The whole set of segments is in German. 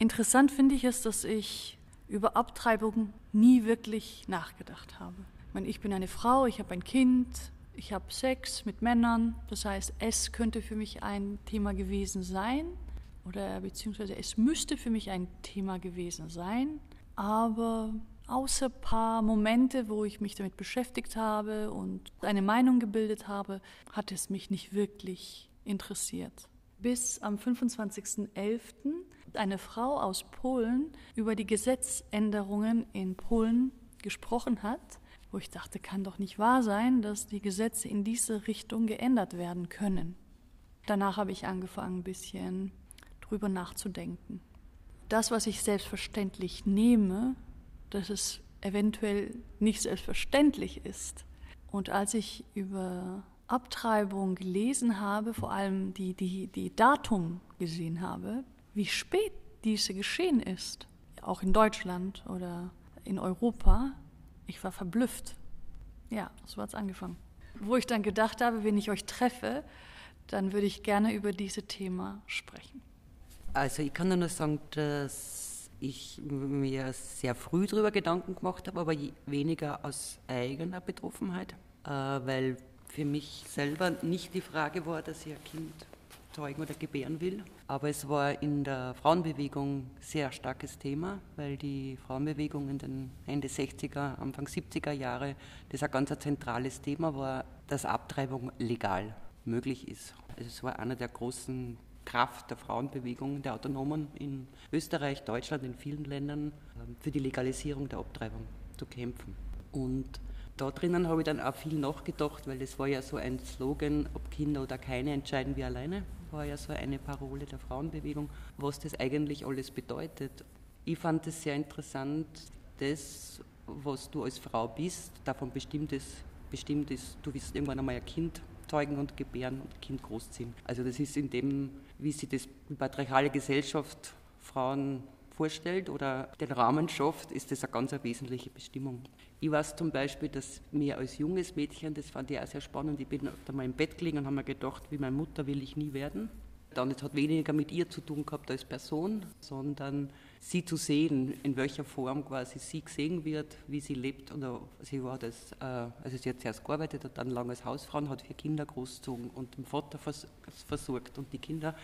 Interessant finde ich es, dass ich über Abtreibung nie wirklich nachgedacht habe. Ich, meine, ich bin eine Frau, ich habe ein Kind, ich habe Sex mit Männern. Das heißt, es könnte für mich ein Thema gewesen sein oder beziehungsweise es müsste für mich ein Thema gewesen sein. Aber außer ein paar Momente, wo ich mich damit beschäftigt habe und eine Meinung gebildet habe, hat es mich nicht wirklich interessiert. Bis am 25.11. eine Frau aus Polen über die Gesetzänderungen in Polen gesprochen hat, wo ich dachte, kann doch nicht wahr sein, dass die Gesetze in diese Richtung geändert werden können. Danach habe ich angefangen, ein bisschen drüber nachzudenken. Das, was ich selbstverständlich nehme, dass es eventuell nicht selbstverständlich ist. Und als ich über Abtreibung gelesen habe, vor allem die, die, die Datum gesehen habe, wie spät diese geschehen ist, auch in Deutschland oder in Europa, ich war verblüfft. Ja, so hat es angefangen. Wo ich dann gedacht habe, wenn ich euch treffe, dann würde ich gerne über dieses Thema sprechen. Also ich kann nur sagen, dass ich mir sehr früh darüber Gebdanken gemacht habe, aber weniger aus eigener Betroffenheit, äh, weil für mich selber nicht die Frage war, dass ich ein Kind zeugen oder gebären will. Aber es war in der Frauenbewegung sehr starkes Thema, weil die Frauenbewegung in den Ende 60er, Anfang 70er Jahre das ein ganz zentrales Thema war, dass Abtreibung legal möglich ist. Also es war einer der großen Kraft der Frauenbewegung, der Autonomen in Österreich, Deutschland, in vielen Ländern ähm, für die Legalisierung der Abtreibung zu kämpfen. Und da drinnen habe ich dann auch viel nachgedacht, weil das war ja so ein Slogan, ob Kinder oder keine, entscheiden wir alleine, war ja so eine Parole der Frauenbewegung, was das eigentlich alles bedeutet. Ich fand es sehr interessant, das, was du als Frau bist, davon bestimmt ist, bestimmt ist, du wirst irgendwann einmal ein Kind zeugen und gebären und ein Kind großziehen. Also das ist in dem wie sich das die patriarchale Gesellschaft Frauen vorstellt oder den Rahmen schafft, ist das eine ganz wesentliche Bestimmung. Ich weiß zum Beispiel, dass mir als junges Mädchen, das fand ich auch sehr spannend, ich bin da mal im Bett gelegen und habe mir gedacht, wie meine Mutter will ich nie werden. Dann, es hat weniger mit ihr zu tun gehabt als Person, sondern sie zu sehen, in welcher Form quasi sie gesehen wird, wie sie lebt. Oder sie war das, äh, also sie hat zuerst gearbeitet, hat dann lange als Hausfrau und hat vier Kinder großgezogen und den Vater vers versorgt und die Kinder.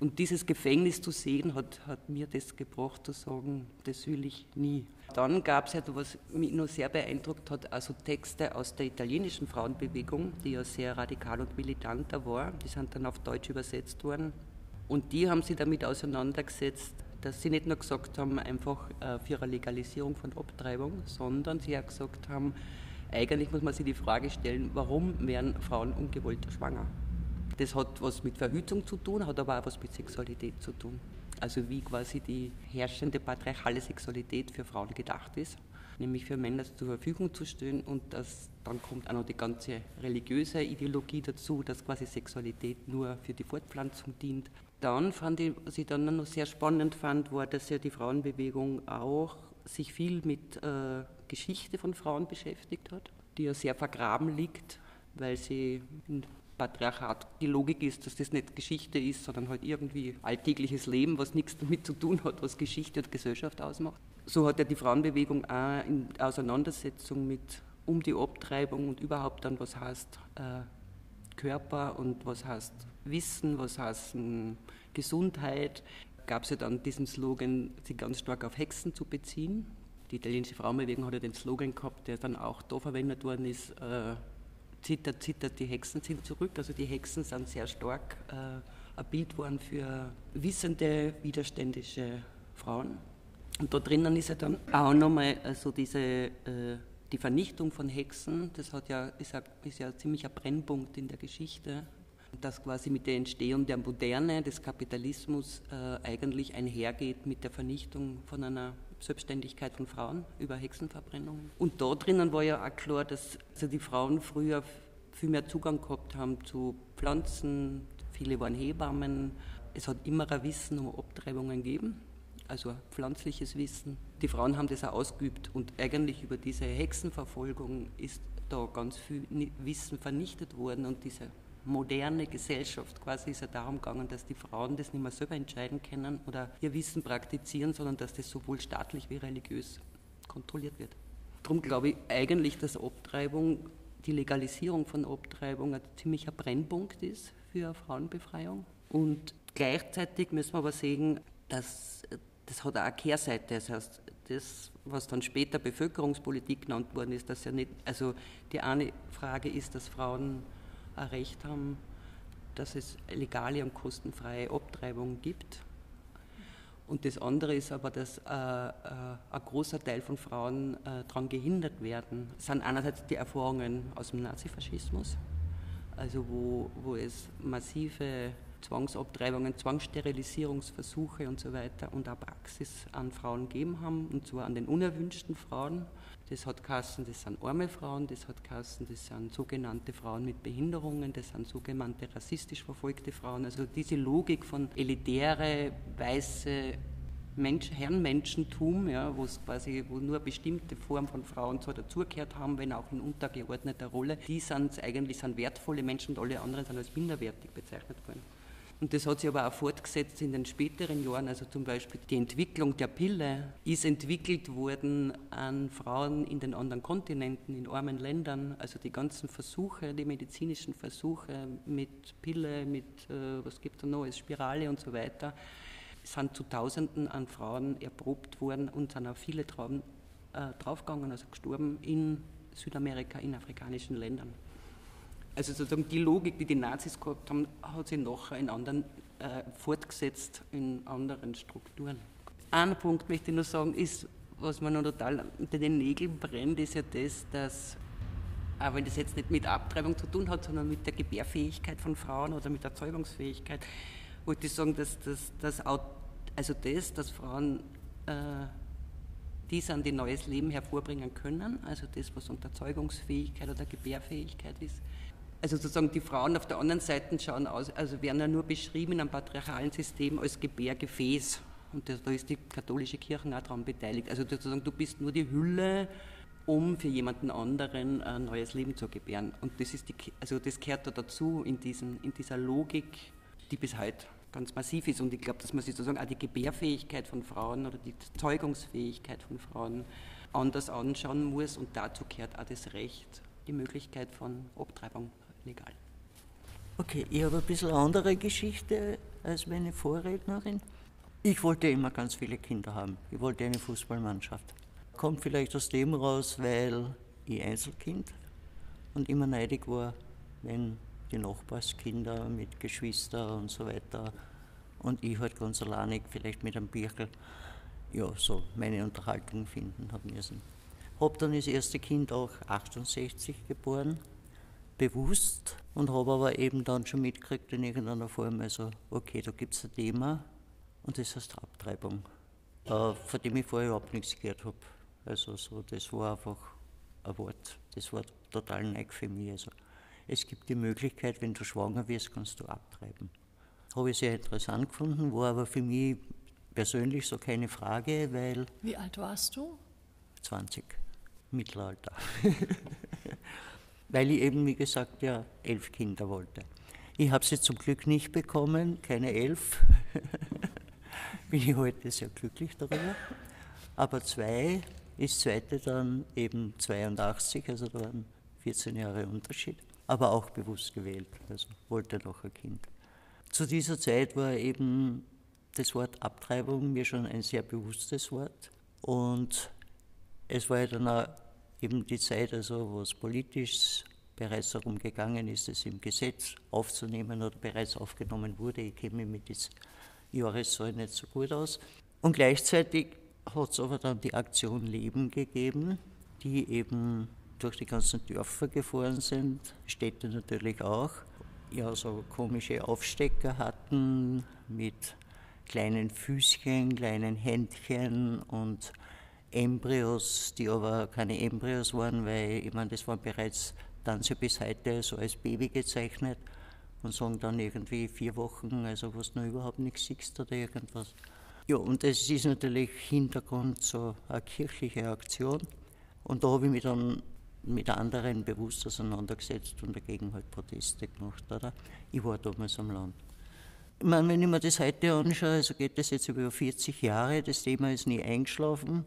Und dieses Gefängnis zu sehen, hat, hat mir das gebracht, zu sagen, das will ich nie. Dann gab es ja, was mich nur sehr beeindruckt hat, also Texte aus der italienischen Frauenbewegung, die ja sehr radikal und militanter war. Die sind dann auf Deutsch übersetzt worden. Und die haben sich damit auseinandergesetzt, dass sie nicht nur gesagt haben, einfach äh, für eine Legalisierung von Abtreibung, sondern sie auch gesagt haben, eigentlich muss man sich die Frage stellen, warum werden Frauen ungewollt schwanger? Das hat was mit Verhütung zu tun, hat aber auch was mit Sexualität zu tun. Also wie quasi die herrschende patriarchale Sexualität für Frauen gedacht ist, nämlich für Männer zur Verfügung zu stellen und das, dann kommt auch noch die ganze religiöse Ideologie dazu, dass quasi Sexualität nur für die Fortpflanzung dient. Dann fand ich, was ich dann noch sehr spannend fand, war, dass ja die Frauenbewegung auch sich viel mit äh, Geschichte von Frauen beschäftigt hat, die ja sehr vergraben liegt, weil sie im Patriarchat die Logik ist, dass das nicht Geschichte ist, sondern halt irgendwie alltägliches Leben, was nichts damit zu tun hat, was Geschichte und Gesellschaft ausmacht. So hat ja die Frauenbewegung auch in Auseinandersetzung mit um die Abtreibung und überhaupt dann, was heißt äh, Körper und was heißt Wissen, was heißt Gesundheit, gab es ja dann diesen Slogan, sich ganz stark auf Hexen zu beziehen. Die italienische Frauenbewegung hat ja den Slogan gehabt, der dann auch da verwendet worden ist, äh, zittert, zittert, die Hexen sind zurück. Also die Hexen sind sehr stark äh, ein Bild worden für wissende, widerständische Frauen. Und da drinnen ist ja dann auch nochmal so also diese, äh, die Vernichtung von Hexen, das hat ja, ist, ja, ist ja ziemlich ein Brennpunkt in der Geschichte dass quasi mit der Entstehung der Moderne, des Kapitalismus äh, eigentlich einhergeht mit der Vernichtung von einer Selbstständigkeit von Frauen über Hexenverbrennungen. Und da drinnen war ja auch klar, dass also die Frauen früher viel mehr Zugang gehabt haben zu Pflanzen, viele waren Hebammen, es hat immer ein Wissen um Abtreibungen gegeben, also pflanzliches Wissen. Die Frauen haben das auch ausgeübt und eigentlich über diese Hexenverfolgung ist da ganz viel Wissen vernichtet worden und diese moderne Gesellschaft quasi ist ja darum gegangen, dass die Frauen das nicht mehr selber entscheiden können oder ihr Wissen praktizieren, sondern dass das sowohl staatlich wie religiös kontrolliert wird. Darum glaube ich eigentlich, dass Abtreibung, die Legalisierung von Abtreibung ein ziemlicher Brennpunkt ist für Frauenbefreiung. Und gleichzeitig müssen wir aber sehen, dass das hat auch eine Kehrseite. Das heißt, das, was dann später Bevölkerungspolitik genannt worden ist, dass ja nicht, also die eine Frage ist, dass Frauen ein Recht haben, dass es legale und kostenfreie Abtreibung gibt. Und das andere ist aber, dass äh, äh, ein großer Teil von Frauen äh, daran gehindert werden. Das sind einerseits die Erfahrungen aus dem Nazifaschismus, also wo, wo es massive Zwangsabtreibungen, Zwangssterilisierungsversuche und so weiter und auch Praxis an Frauen gegeben haben, und zwar an den unerwünschten Frauen. Das hat Kassen, das sind arme Frauen, das hat Kassen, das sind sogenannte Frauen mit Behinderungen, das sind sogenannte rassistisch verfolgte Frauen. Also diese Logik von elitäre, weiße Mensch, Herrenmenschentum, ja, wo es quasi, wo nur bestimmte Form von Frauen zwar dazugehört haben, wenn auch in untergeordneter Rolle, die sind eigentlich sind wertvolle Menschen und alle anderen sind als minderwertig bezeichnet worden. Und das hat sich aber auch fortgesetzt in den späteren Jahren. Also zum Beispiel die Entwicklung der Pille ist entwickelt worden an Frauen in den anderen Kontinenten, in armen Ländern. Also die ganzen Versuche, die medizinischen Versuche mit Pille, mit, äh, was gibt es da noch, Spirale und so weiter, sind zu Tausenden an Frauen erprobt worden und sind auch viele drauf, äh, draufgegangen, also gestorben in Südamerika, in afrikanischen Ländern. Also sozusagen die Logik, die die Nazis gehabt haben, hat sich nachher in anderen äh, fortgesetzt, in anderen Strukturen. Ein Punkt möchte ich nur sagen, ist, was mir noch total unter den Nägeln brennt, ist ja das, dass, auch wenn das jetzt nicht mit Abtreibung zu tun hat, sondern mit der Gebärfähigkeit von Frauen oder mit der Erzeugungsfähigkeit, wollte ich sagen, dass das, dass also das, dass Frauen äh, die sind, die neues Leben hervorbringen können, also das, was unter Erzeugungsfähigkeit oder Gebärfähigkeit ist, also sozusagen die Frauen auf der anderen Seite schauen aus, also werden ja nur beschrieben in einem patriarchalen System als Gebärgefäß. Und da ist die katholische Kirche auch daran beteiligt. Also sozusagen, du bist nur die Hülle, um für jemanden anderen ein neues Leben zu gebären. Und das, ist die, also das gehört da dazu in, diesen, in dieser Logik, die bis heute ganz massiv ist. Und ich glaube, dass man sich sozusagen auch die Gebärfähigkeit von Frauen oder die Zeugungsfähigkeit von Frauen anders anschauen muss. Und dazu gehört auch das Recht, die Möglichkeit von Abtreibung legal. Okay, ich habe ein bisschen andere Geschichte als meine Vorrednerin. Ich wollte immer ganz viele Kinder haben. Ich wollte eine Fußballmannschaft. Kommt vielleicht aus dem raus, weil ich Einzelkind und immer neidig war, wenn die Nachbarskinder mit Geschwistern und so weiter und ich halt ganz alleinig, vielleicht mit einem Birkel, ja, so meine Unterhaltung finden haben müssen. Habe dann das erste Kind auch 68 geboren bewusst und habe aber eben dann schon mitgekriegt in irgendeiner Form, also okay, da gibt es ein Thema und das heißt Abtreibung, äh, von dem ich vorher überhaupt nichts gehört habe. Also so, das war einfach ein Wort, das war total neu für mich. Also es gibt die Möglichkeit, wenn du schwanger wirst, kannst du abtreiben. Habe ich sehr interessant gefunden, war aber für mich persönlich so keine Frage, weil... Wie alt warst du? 20, Mittelalter. weil ich eben, wie gesagt, ja elf Kinder wollte. Ich habe sie zum Glück nicht bekommen, keine elf. Bin ich heute sehr glücklich darüber. Aber zwei, das zweite dann eben 82, also da waren 14 Jahre Unterschied. Aber auch bewusst gewählt, also wollte noch ein Kind. Zu dieser Zeit war eben das Wort Abtreibung mir schon ein sehr bewusstes Wort. Und es war ja dann auch eben die Zeit, also wo es politisch bereits darum gegangen ist, es im Gesetz aufzunehmen oder bereits aufgenommen wurde. Ich kenne mich mit dieser Jahreszahl nicht so gut aus. Und gleichzeitig hat es aber dann die Aktion Leben gegeben, die eben durch die ganzen Dörfer gefahren sind, Städte natürlich auch, ja, so komische Aufstecker hatten mit kleinen Füßchen, kleinen Händchen und Embryos, die aber keine Embryos waren, weil ich meine, das waren bereits dann sie bis heute so als Baby gezeichnet und sagen dann irgendwie vier Wochen, also was du noch überhaupt nichts siehst oder irgendwas. Ja, und das ist natürlich Hintergrund so eine kirchliche Aktion. Und da habe ich mich dann mit anderen bewusst auseinandergesetzt und dagegen halt Proteste gemacht. Oder? Ich war damals am Land. Ich meine, wenn ich mir das heute anschaue, also geht das jetzt über 40 Jahre, das Thema ist nie eingeschlafen.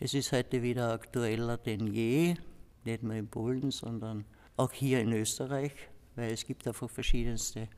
Es ist heute wieder aktueller denn je, nicht nur in Polen, sondern auch hier in Österreich, weil es gibt einfach verschiedenste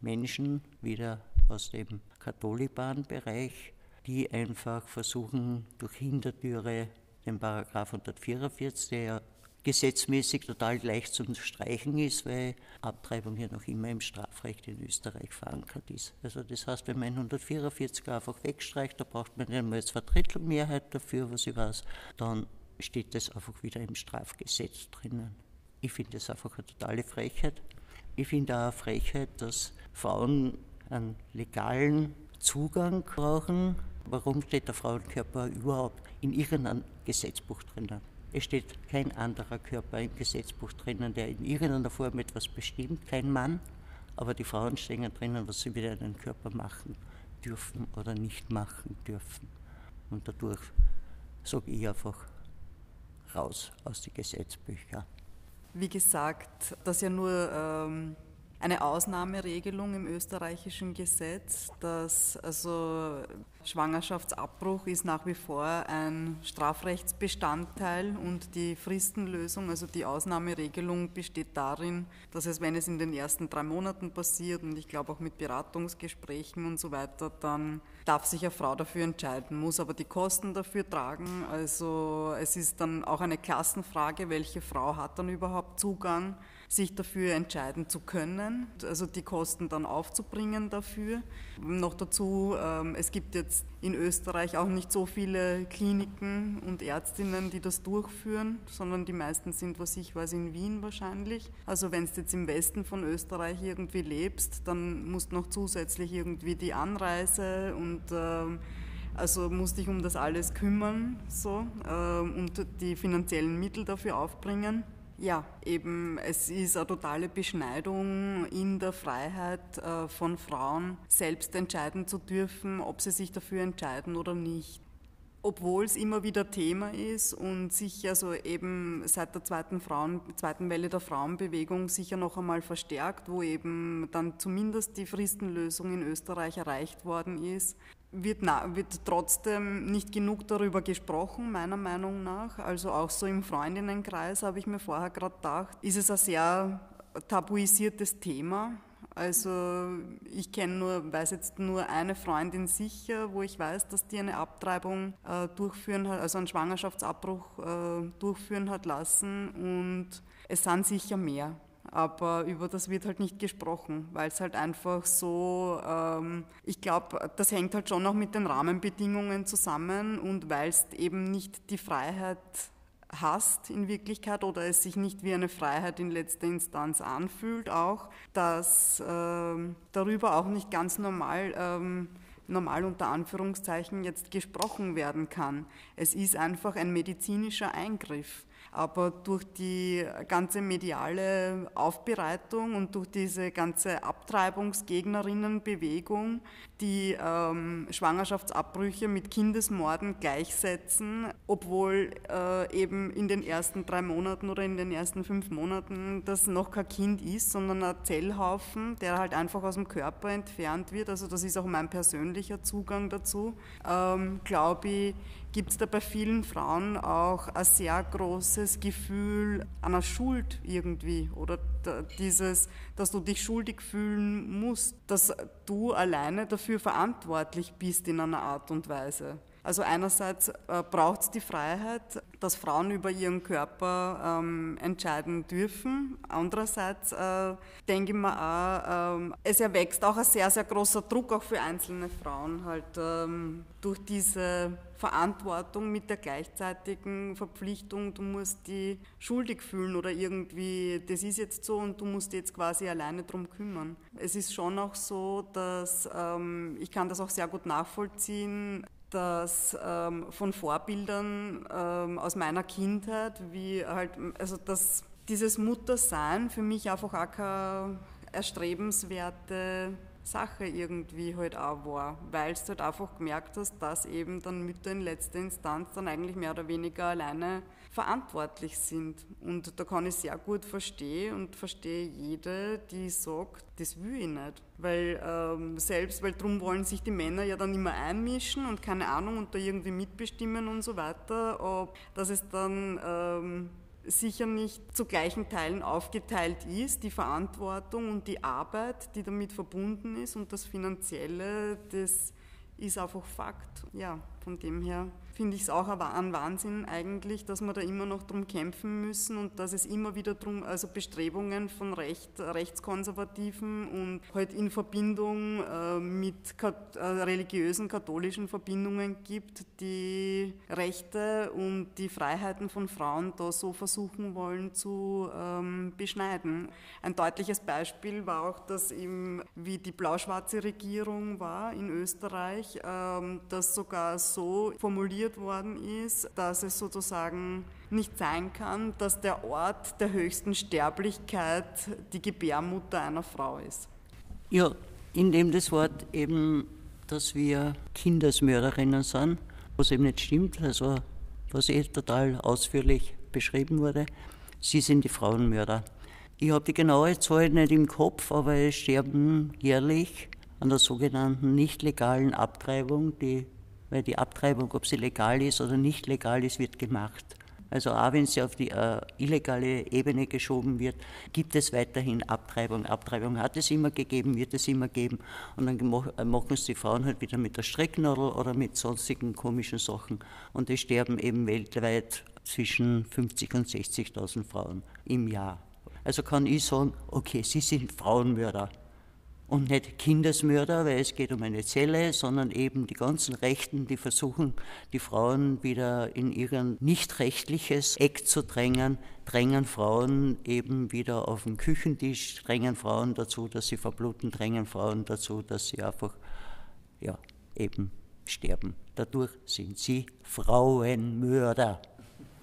Menschen, wieder aus dem Katholibanbereich, die einfach versuchen, durch Hintertüre den Paragraph 144, der ja gesetzmäßig total leicht zu streichen ist, weil Abtreibung ja noch immer im Strafrecht in Österreich verankert ist. Also das heißt, wenn man 144 einfach wegstreicht, da braucht man nicht mal zwei Drittel Mehrheit dafür, was ich weiß, dann steht das einfach wieder im Strafgesetz drinnen. Ich finde das einfach eine totale Frechheit. Ich finde auch eine Frechheit, dass Frauen einen legalen Zugang brauchen. Warum steht der Frauenkörper überhaupt in irgendeinem Gesetzbuch drinnen? Es steht kein anderer Körper im Gesetzbuch drinnen, der in irgendeiner Form etwas bestimmt, kein Mann, aber die Frauen stehen drinnen, was sie mit einem Körper machen dürfen oder nicht machen dürfen. Und dadurch sage ich einfach raus aus den Gesetzbüchern. Wie gesagt, dass ja nur ähm eine Ausnahmeregelung im österreichischen Gesetz, dass also Schwangerschaftsabbruch ist nach wie vor ein Strafrechtsbestandteil und die Fristenlösung, also die Ausnahmeregelung besteht darin, dass es, wenn es in den ersten drei Monaten passiert und ich glaube auch mit Beratungsgesprächen und so weiter, dann darf sich eine Frau dafür entscheiden, muss aber die Kosten dafür tragen. Also es ist dann auch eine Klassenfrage, welche Frau hat dann überhaupt Zugang sich dafür entscheiden zu können, also die Kosten dann aufzubringen dafür. Noch dazu, ähm, es gibt jetzt in Österreich auch nicht so viele Kliniken und Ärztinnen, die das durchführen, sondern die meisten sind, was ich weiß, in Wien wahrscheinlich. Also wenn du jetzt im Westen von Österreich irgendwie lebst, dann musst noch zusätzlich irgendwie die Anreise und ähm, also musste ich um das alles kümmern so, ähm, und die finanziellen Mittel dafür aufbringen. Ja, eben, es ist eine totale Beschneidung in der Freiheit äh, von Frauen, selbst entscheiden zu dürfen, ob sie sich dafür entscheiden oder nicht. Obwohl es immer wieder Thema ist und sich also eben seit der zweiten, Frauen, zweiten Welle der Frauenbewegung sicher noch einmal verstärkt, wo eben dann zumindest die Fristenlösung in Österreich erreicht worden ist, wird, na, wird trotzdem nicht genug darüber gesprochen, meiner Meinung nach. Also auch so im Freundinnenkreis habe ich mir vorher gerade gedacht, ist es ein sehr tabuisiertes Thema. Also ich kenne nur, weiß jetzt nur eine Freundin sicher, wo ich weiß, dass die eine Abtreibung äh, durchführen hat, also einen Schwangerschaftsabbruch äh, durchführen hat lassen und es sind sicher mehr aber über das wird halt nicht gesprochen, weil es halt einfach so, ähm, ich glaube, das hängt halt schon auch mit den Rahmenbedingungen zusammen und weil es eben nicht die Freiheit hast in Wirklichkeit oder es sich nicht wie eine Freiheit in letzter Instanz anfühlt, auch, dass ähm, darüber auch nicht ganz normal ähm, normal unter Anführungszeichen jetzt gesprochen werden kann. Es ist einfach ein medizinischer Eingriff. Aber durch die ganze mediale Aufbereitung und durch diese ganze Abtreibungsgegnerinnenbewegung, die ähm, Schwangerschaftsabbrüche mit Kindesmorden gleichsetzen, obwohl äh, eben in den ersten drei Monaten oder in den ersten fünf Monaten das noch kein Kind ist, sondern ein Zellhaufen, der halt einfach aus dem Körper entfernt wird. Also das ist auch mein persönlicher Zugang dazu. Ähm, Glaube ich, gibt es da bei vielen Frauen auch ein sehr großes Gefühl einer Schuld irgendwie oder dieses, dass du dich schuldig fühlen musst, dass du alleine dafür verantwortlich bist in einer Art und Weise. Also einerseits äh, braucht es die Freiheit, dass Frauen über ihren Körper ähm, entscheiden dürfen. Andererseits äh, denke ich mir auch, ähm, es erwächst auch ein sehr, sehr großer Druck auch für einzelne Frauen halt ähm, durch diese Verantwortung mit der gleichzeitigen Verpflichtung, du musst die schuldig fühlen oder irgendwie, das ist jetzt so und du musst jetzt quasi alleine drum kümmern. Es ist schon auch so, dass ähm, ich kann das auch sehr gut nachvollziehen, dass ähm, von Vorbildern ähm, aus meiner Kindheit, wie halt, also dass dieses Muttersein für mich einfach auch keine erstrebenswerte Sache irgendwie halt auch war, weil du halt einfach gemerkt hast, dass eben dann Mütter in letzter Instanz dann eigentlich mehr oder weniger alleine verantwortlich sind. Und da kann ich sehr gut verstehen und verstehe jede, die sagt, das will ich nicht. Weil ähm, selbst, weil darum wollen sich die Männer ja dann immer einmischen und keine Ahnung und da irgendwie mitbestimmen und so weiter, ob, dass es dann ähm, sicher nicht zu gleichen Teilen aufgeteilt ist, die Verantwortung und die Arbeit, die damit verbunden ist und das Finanzielle, das ist einfach Fakt. Ja, von dem her finde ich es auch ein Wahnsinn eigentlich, dass wir da immer noch drum kämpfen müssen und dass es immer wieder drum, also Bestrebungen von Recht, Rechtskonservativen und halt in Verbindung äh, mit äh, religiösen katholischen Verbindungen gibt, die Rechte und die Freiheiten von Frauen da so versuchen wollen zu ähm, beschneiden. Ein deutliches Beispiel war auch, dass im, wie die blau-schwarze Regierung war in Österreich, ähm, das sogar so formuliert formuliert worden ist, dass es sozusagen nicht sein kann, dass der Ort der höchsten Sterblichkeit die Gebärmutter einer Frau ist. Ja, indem das Wort eben, dass wir Kindesmörderinnen sind, was eben nicht stimmt, also was eh total ausführlich beschrieben wurde, sie sind die Frauenmörder. Ich habe die genaue Zahl nicht im Kopf, aber es sterben jährlich an der sogenannten nicht legalen Abtreibung die weil die Abtreibung, ob sie legal ist oder nicht legal ist, wird gemacht. Also auch wenn sie auf die äh, illegale Ebene geschoben wird, gibt es weiterhin Abtreibung. Abtreibung hat es immer gegeben, wird es immer geben. Und dann äh, machen es die Frauen halt wieder mit der Strecknadel oder mit sonstigen komischen Sachen. Und es sterben eben weltweit zwischen 50.000 und 60.000 Frauen im Jahr. Also kann ich sagen, okay, sie sind Frauenmörder und nicht Kindesmörder, weil es geht um eine Zelle, sondern eben die ganzen Rechten, die versuchen, die Frauen wieder in ihr nicht rechtliches Eck zu drängen, drängen Frauen eben wieder auf den Küchentisch, drängen Frauen dazu, dass sie verbluten, drängen Frauen dazu, dass sie einfach, ja, eben sterben. Dadurch sind sie Frauenmörder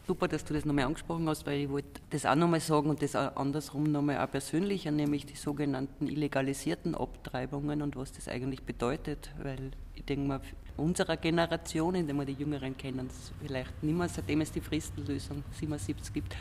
super, dass du das nochmal angesprochen hast, weil ich wollte das auch nochmal sagen und das auch andersrum nochmal auch persönlicher, nämlich die sogenannten illegalisierten Abtreibungen und was das eigentlich bedeutet, weil ich denke mal, unserer Generation, in der wir die Jüngeren kennen, es vielleicht nicht mehr, seitdem es die Fristenlösung 77 gibt,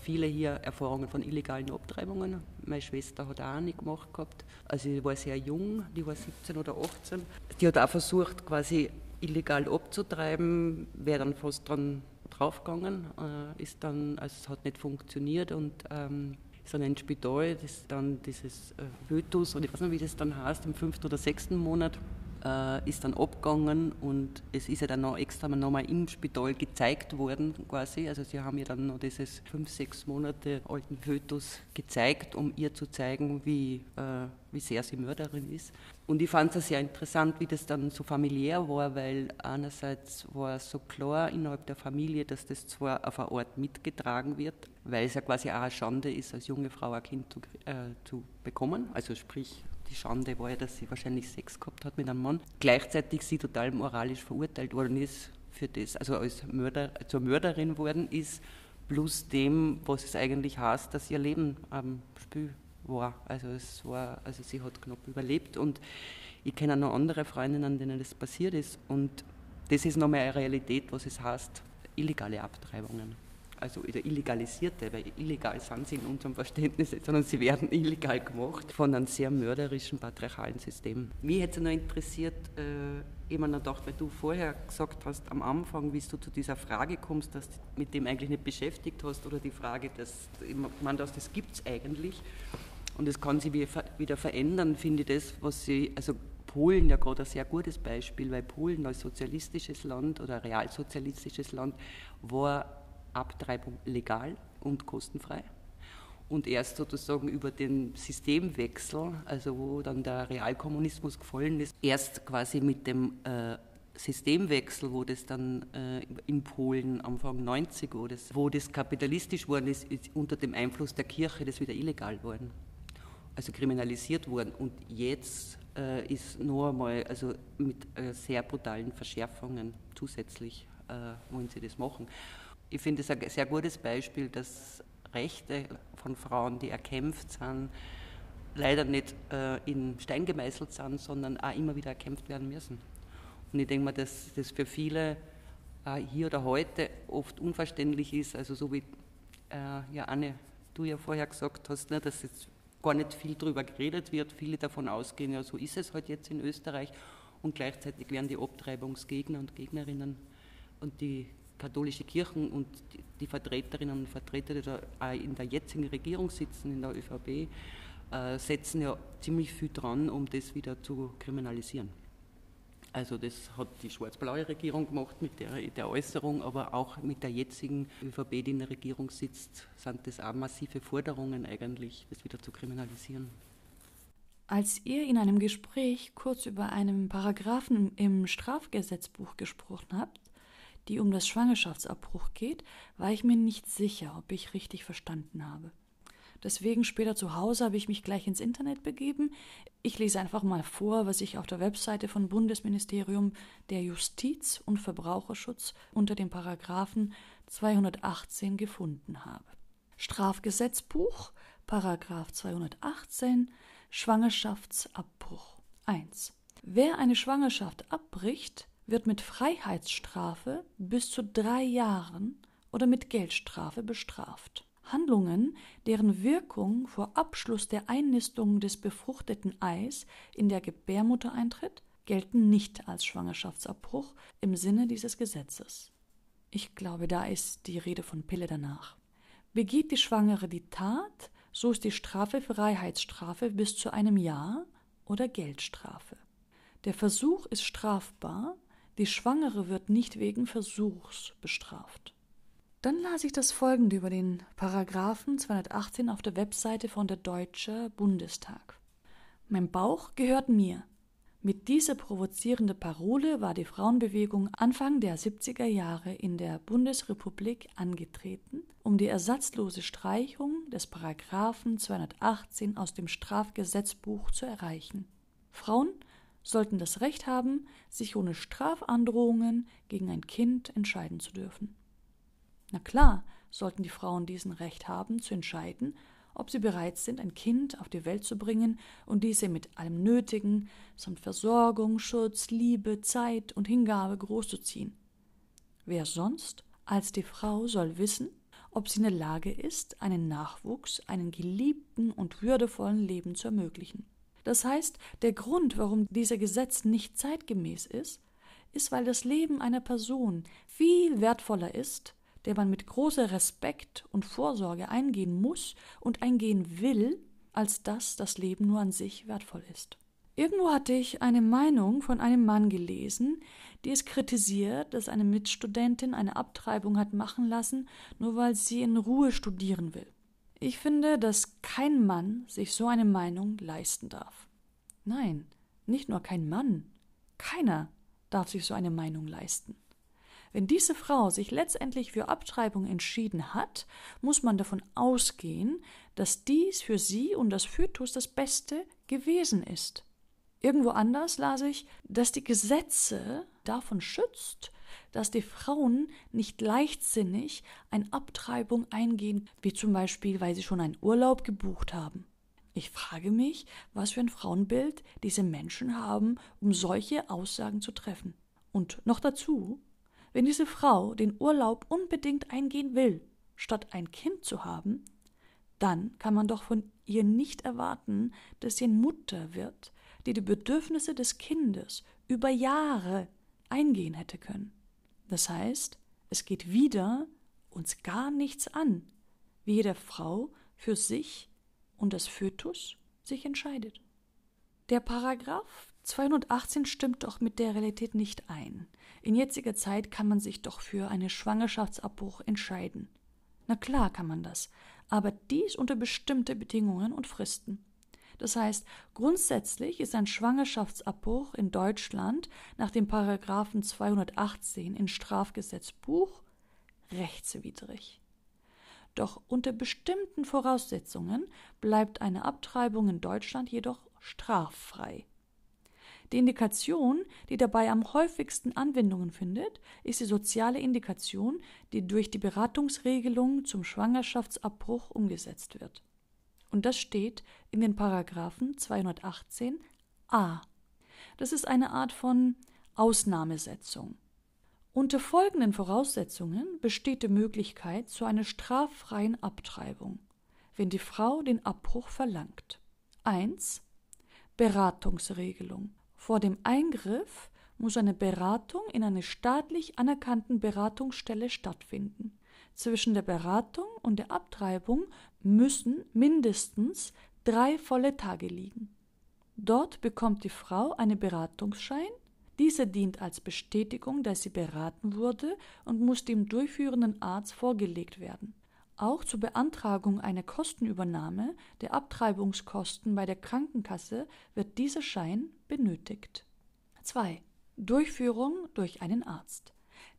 viele hier Erfahrungen von illegalen Abtreibungen. Meine Schwester hat auch eine gemacht gehabt. Also sie war sehr jung, die war 17 oder 18. Die hat auch versucht, quasi illegal abzutreiben, wäre dann fast dran draufgegangen, äh, ist dann, also es hat nicht funktioniert und ähm, ist dann ins Spital, das ist dann dieses äh, Fötus, und ich weiß nicht, wie das dann heißt, im fünften oder sechsten Monat, äh, ist dann abgegangen und es ist ja dann noch extra nochmal im Spital gezeigt worden quasi. Also sie haben ja dann noch dieses fünf, sechs Monate alten Fötus gezeigt, um ihr zu zeigen, wie, äh, wie sehr sie Mörderin ist. Und ich fand es sehr interessant, wie das dann so familiär war, weil einerseits war es so klar innerhalb der Familie, dass das zwar auf eine Art mitgetragen wird, weil es ja quasi auch eine Schande ist, als junge Frau ein Kind zu, äh, zu bekommen, also sprich die Schande war ja, dass sie wahrscheinlich Sex gehabt hat mit einem Mann. Gleichzeitig sie total moralisch verurteilt worden ist für das, also als Mörder, zur Mörderin worden ist, plus dem, was es eigentlich heißt, dass ihr Leben am Spiel war. Also es war, also sie hat knapp überlebt und ich kenne noch andere Freundinnen, denen das passiert ist und das ist nochmal eine Realität, was es heißt, illegale Abtreibungen also oder illegalisierte, weil illegal sind sie in unserem Verständnis nicht, sondern sie werden illegal gemacht von einem sehr mörderischen patriarchalen System. Mich hätte es noch interessiert, äh, ich noch gedacht, weil du vorher gesagt hast am Anfang, wie du zu dieser Frage kommst, dass du mit dem eigentlich nicht beschäftigt hast oder die Frage, dass man das, das gibt es eigentlich und es kann sich wieder verändern, finde ich das, was sie, also Polen ja gerade ein sehr gutes Beispiel, weil Polen als sozialistisches Land oder realsozialistisches Land war Abtreibung legal und kostenfrei. Und erst sozusagen über den Systemwechsel, also wo dann der Realkommunismus gefallen ist, erst quasi mit dem äh, Systemwechsel, wo das dann äh, in Polen Anfang 90 wo das, wo das kapitalistisch worden ist, ist unter dem Einfluss der Kirche das wieder illegal worden, also kriminalisiert worden. Und jetzt äh, ist nur einmal, also mit sehr brutalen Verschärfungen zusätzlich wollen sie das machen ich finde es ein sehr gutes Beispiel, dass Rechte von Frauen, die erkämpft sind, leider nicht äh, in Stein gemeißelt sind, sondern auch immer wieder erkämpft werden müssen. Und ich denke mal, dass das für viele äh, hier oder heute oft unverständlich ist, also so wie äh, ja Anne, du ja vorher gesagt hast, ne, dass jetzt gar nicht viel darüber geredet wird, viele davon ausgehen, ja so ist es halt jetzt in Österreich und gleichzeitig werden die Abtreibungsgegner und Gegnerinnen und die katholische Kirchen und die, Vertreterinnen und Vertreter, die da in der jetzigen Regierung sitzen, in der ÖVP, äh, setzen ja ziemlich viel dran, um das wieder zu kriminalisieren. Also das hat die schwarz-blaue Regierung gemacht mit der, der, Äußerung, aber auch mit der jetzigen ÖVP, die in der Regierung sitzt, sind das auch massive Forderungen eigentlich, das wieder zu kriminalisieren. Als ihr in einem Gespräch kurz über einen Paragraphen im Strafgesetzbuch gesprochen habt, die um das Schwangerschaftsabbruch geht, war ich mir nicht sicher, ob ich richtig verstanden habe. Deswegen später zu Hause habe ich mich gleich ins Internet begeben. Ich lese einfach mal vor, was ich auf der Webseite von Bundesministerium der Justiz und Verbraucherschutz unter dem Paragraphen 218 gefunden habe. Strafgesetzbuch, Paragraph 218, Schwangerschaftsabbruch 1. Wer eine Schwangerschaft abbricht, wird mit Freiheitsstrafe bis zu drei Jahren oder mit Geldstrafe bestraft. Handlungen, deren Wirkung vor Abschluss der Einnistung des befruchteten Eis in der Gebärmutter eintritt, gelten nicht als Schwangerschaftsabbruch im Sinne dieses Gesetzes. Ich glaube, da ist die Rede von Pille danach. Begeht die Schwangere die Tat, so ist die Strafe Freiheitsstrafe bis zu einem Jahr oder Geldstrafe. Der Versuch ist strafbar, die Schwangere wird nicht wegen Versuchs bestraft. Dann las ich das folgende über den Paragraphen 218 auf der Webseite von der Deutsche Bundestag. Mein Bauch gehört mir. Mit dieser provozierenden Parole war die Frauenbewegung Anfang der 70er Jahre in der Bundesrepublik angetreten, um die ersatzlose Streichung des Paragraphen 218 aus dem Strafgesetzbuch zu erreichen. Frauen sollten das Recht haben, sich ohne Strafandrohungen gegen ein Kind entscheiden zu dürfen. Na klar, sollten die Frauen diesen Recht haben, zu entscheiden, ob sie bereit sind, ein Kind auf die Welt zu bringen und diese mit allem Nötigen, samt Versorgung, Schutz, Liebe, Zeit und Hingabe großzuziehen. Wer sonst als die Frau soll wissen, ob sie in der Lage ist, einen Nachwuchs, einen geliebten und würdevollen Leben zu ermöglichen. Das heißt, der Grund, warum dieser Gesetz nicht zeitgemäß ist, ist, weil das Leben einer Person viel wertvoller ist der man mit großer Respekt und Vorsorge eingehen muss und eingehen will, als dass das Leben nur an sich wertvoll ist. Irgendwo hatte ich eine Meinung von einem Mann gelesen, die es kritisiert, dass eine Mitstudentin eine Abtreibung hat machen lassen, nur weil sie in Ruhe studieren will. Ich finde, dass kein Mann sich so eine Meinung leisten darf. Nein, nicht nur kein Mann, keiner darf sich so eine Meinung leisten. Wenn diese Frau sich letztendlich für Abtreibung entschieden hat, muss man davon ausgehen, dass dies für sie und das Fötus das Beste gewesen ist. Irgendwo anders las ich, dass die Gesetze davon schützt, dass die Frauen nicht leichtsinnig eine Abtreibung eingehen, wie zum Beispiel, weil sie schon einen Urlaub gebucht haben. Ich frage mich, was für ein Frauenbild diese Menschen haben, um solche Aussagen zu treffen. Und noch dazu, wenn diese Frau den Urlaub unbedingt eingehen will, statt ein Kind zu haben, dann kann man doch von ihr nicht erwarten, dass sie eine Mutter wird, die die Bedürfnisse des Kindes über Jahre eingehen hätte können. Das heißt, es geht wieder uns gar nichts an, wie jede Frau für sich und das Fötus sich entscheidet. Der Paragraph 218 stimmt doch mit der Realität nicht ein. In jetziger Zeit kann man sich doch für einen Schwangerschaftsabbruch entscheiden. Na klar kann man das, aber dies unter bestimmte Bedingungen und Fristen. Das heißt, grundsätzlich ist ein Schwangerschaftsabbruch in Deutschland nach dem Paragraphen 218 in Strafgesetzbuch rechtswidrig. Doch unter bestimmten Voraussetzungen bleibt eine Abtreibung in Deutschland jedoch straffrei. Die Indikation, die dabei am häufigsten Anwendungen findet, ist die soziale Indikation, die durch die Beratungsregelung zum Schwangerschaftsabbruch umgesetzt wird. Und das steht in den Paragraphen 218a. Das ist eine Art von Ausnahmesetzung. Unter folgenden Voraussetzungen besteht die Möglichkeit zu einer straffreien Abtreibung, wenn die Frau den Abbruch verlangt. 1. Beratungsregelung. Vor dem Eingriff muss eine Beratung in einer staatlich anerkannten Beratungsstelle stattfinden. Zwischen der Beratung und der Abtreibung müssen mindestens drei volle Tage liegen. Dort bekommt die Frau einen Beratungsschein. Dieser dient als Bestätigung, dass sie beraten wurde und muss dem durchführenden Arzt vorgelegt werden. Auch zur Beantragung einer Kostenübernahme der Abtreibungskosten bei der Krankenkasse wird dieser Schein benötigt. 2. Durchführung durch einen Arzt.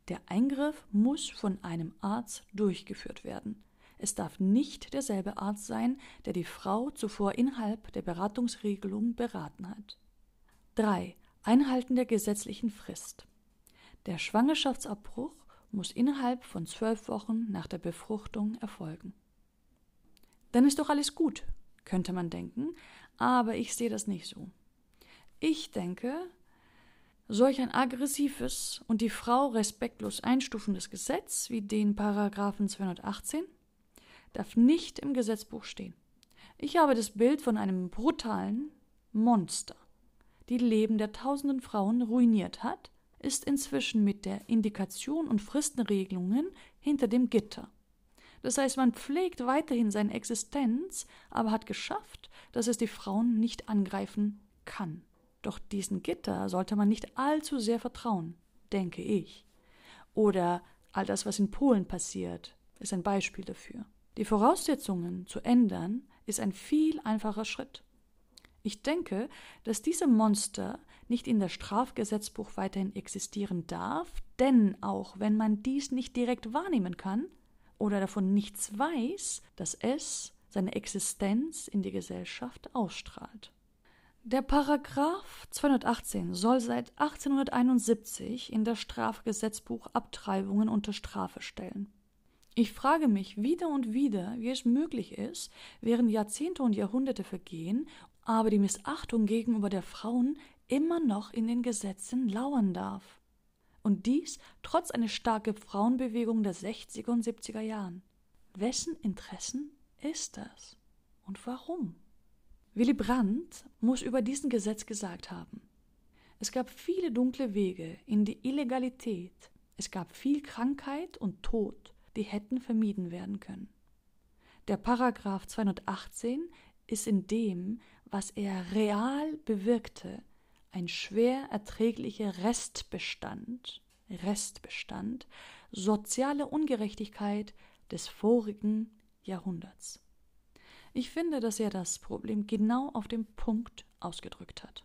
Der Eingriff muss von einem Arzt durchgeführt werden. Es darf nicht derselbe Arzt sein, der die Frau zuvor innerhalb der Beratungsregelung beraten hat. 3. Einhalten der gesetzlichen Frist. Der Schwangerschaftsabbruch muss innerhalb von zwölf Wochen nach der Befruchtung erfolgen. Dann ist doch alles gut, könnte man denken, aber ich sehe das nicht so. Ich denke, Solch ein aggressives und die Frau respektlos einstufendes Gesetz wie den Paragraphen 218 darf nicht im Gesetzbuch stehen. Ich habe das Bild von einem brutalen Monster, die Leben der tausenden Frauen ruiniert hat, ist inzwischen mit der Indikation und Fristenregelungen hinter dem Gitter. Das heißt, man pflegt weiterhin seine Existenz, aber hat geschafft, dass es die Frauen nicht angreifen kann. Doch diesen Gitter sollte man nicht allzu sehr vertrauen, denke ich. Oder all das, was in Polen passiert, ist ein Beispiel dafür. Die Voraussetzungen zu ändern, ist ein viel einfacher Schritt. Ich denke, dass diese Monster nicht in der Strafgesetzbuch weiterhin existieren darf, denn auch wenn man dies nicht direkt wahrnehmen kann oder davon nichts weiß, dass es seine Existenz in die Gesellschaft ausstrahlt. Der Paragraph 218 soll seit 1871 in das Strafgesetzbuch Abtreibungen unter Strafe stellen. Ich frage mich wieder und wieder, wie es möglich ist, während Jahrzehnte und Jahrhunderte vergehen, aber die Missachtung gegenüber der Frauen immer noch in den Gesetzen lauern darf. Und dies trotz einer starken Frauenbewegung der 60er und 70er Jahren. Wessen Interessen ist das? Und warum? Willy Brandt muss über diesen Gesetz gesagt haben. Es gab viele dunkle Wege in die Illegalität. Es gab viel Krankheit und Tod, die hätten vermieden werden können. Der Paragraph 218 ist in dem, was er real bewirkte, ein schwer erträglicher Restbestand, Restbestand, soziale Ungerechtigkeit des vorigen Jahrhunderts. Ich finde, dass er das Problem genau auf dem Punkt ausgedrückt hat.